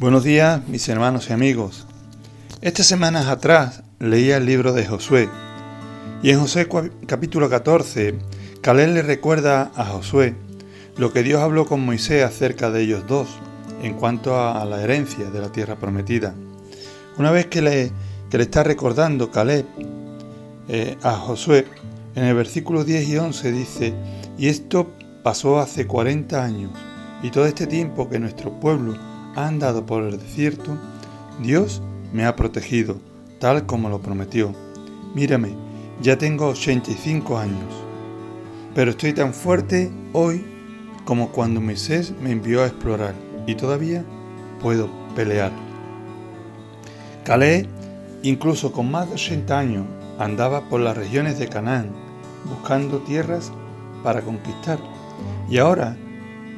Buenos días, mis hermanos y amigos. Estas semanas atrás leía el libro de Josué y en Josué capítulo 14, Caleb le recuerda a Josué lo que Dios habló con Moisés acerca de ellos dos en cuanto a la herencia de la tierra prometida. Una vez que le, le está recordando Caleb eh, a Josué, en el versículo 10 y 11 dice, y esto pasó hace 40 años, y todo este tiempo que nuestro pueblo andado por el desierto, Dios me ha protegido, tal como lo prometió. Mírame, ya tengo 85 años, pero estoy tan fuerte hoy como cuando Moisés me envió a explorar y todavía puedo pelear. Calé, incluso con más de 80 años, andaba por las regiones de Canaán buscando tierras para conquistar. Y ahora,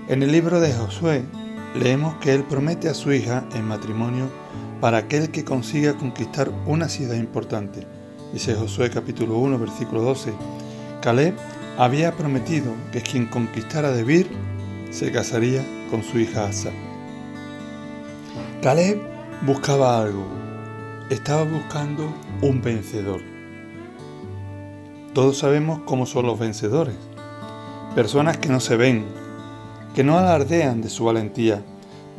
en el libro de Josué, leemos que él promete a su hija en matrimonio para aquel que consiga conquistar una ciudad importante. Dice Josué capítulo 1 versículo 12. Caleb había prometido que quien conquistara Debir se casaría con su hija Asa. Caleb buscaba algo. Estaba buscando un vencedor. Todos sabemos cómo son los vencedores. Personas que no se ven, que no alardean de su valentía,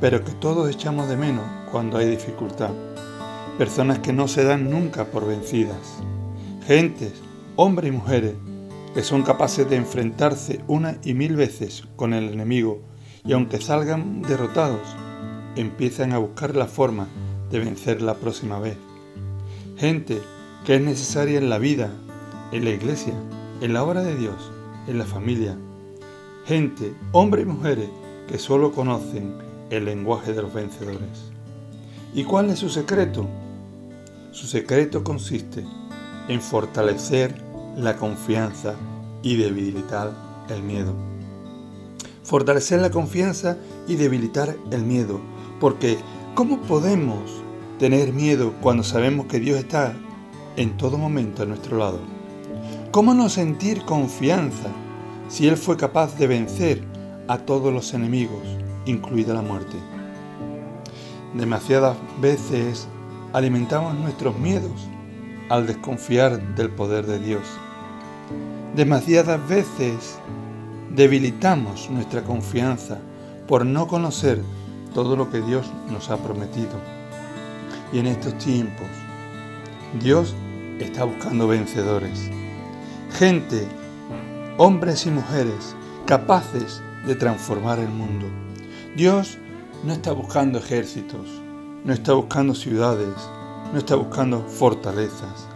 pero que todos echamos de menos cuando hay dificultad. Personas que no se dan nunca por vencidas. Gentes, hombres y mujeres, que son capaces de enfrentarse una y mil veces con el enemigo y aunque salgan derrotados, empiezan a buscar la forma de vencer la próxima vez. Gente que es necesaria en la vida, en la iglesia, en la obra de Dios, en la familia, gente, hombres y mujeres, que solo conocen el lenguaje de los vencedores. ¿Y cuál es su secreto? Su secreto consiste en fortalecer la confianza y debilitar el miedo. Fortalecer la confianza y debilitar el miedo, porque ¿cómo podemos tener miedo cuando sabemos que Dios está en todo momento a nuestro lado? ¿Cómo no sentir confianza si Él fue capaz de vencer a todos los enemigos, incluida la muerte. Demasiadas veces alimentamos nuestros miedos al desconfiar del poder de Dios. Demasiadas veces debilitamos nuestra confianza por no conocer todo lo que Dios nos ha prometido. Y en estos tiempos, Dios está buscando vencedores. Gente hombres y mujeres capaces de transformar el mundo. Dios no está buscando ejércitos, no está buscando ciudades, no está buscando fortalezas.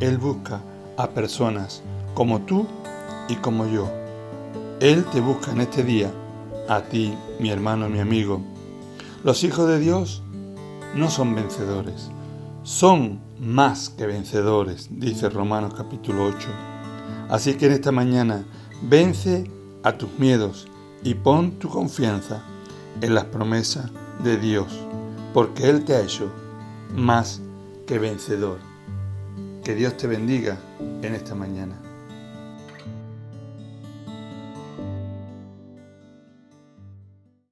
Él busca a personas como tú y como yo. Él te busca en este día, a ti, mi hermano, mi amigo. Los hijos de Dios no son vencedores, son más que vencedores, dice Romanos capítulo 8. Así que en esta mañana vence a tus miedos y pon tu confianza en las promesas de Dios, porque Él te ha hecho más que vencedor. Que Dios te bendiga en esta mañana.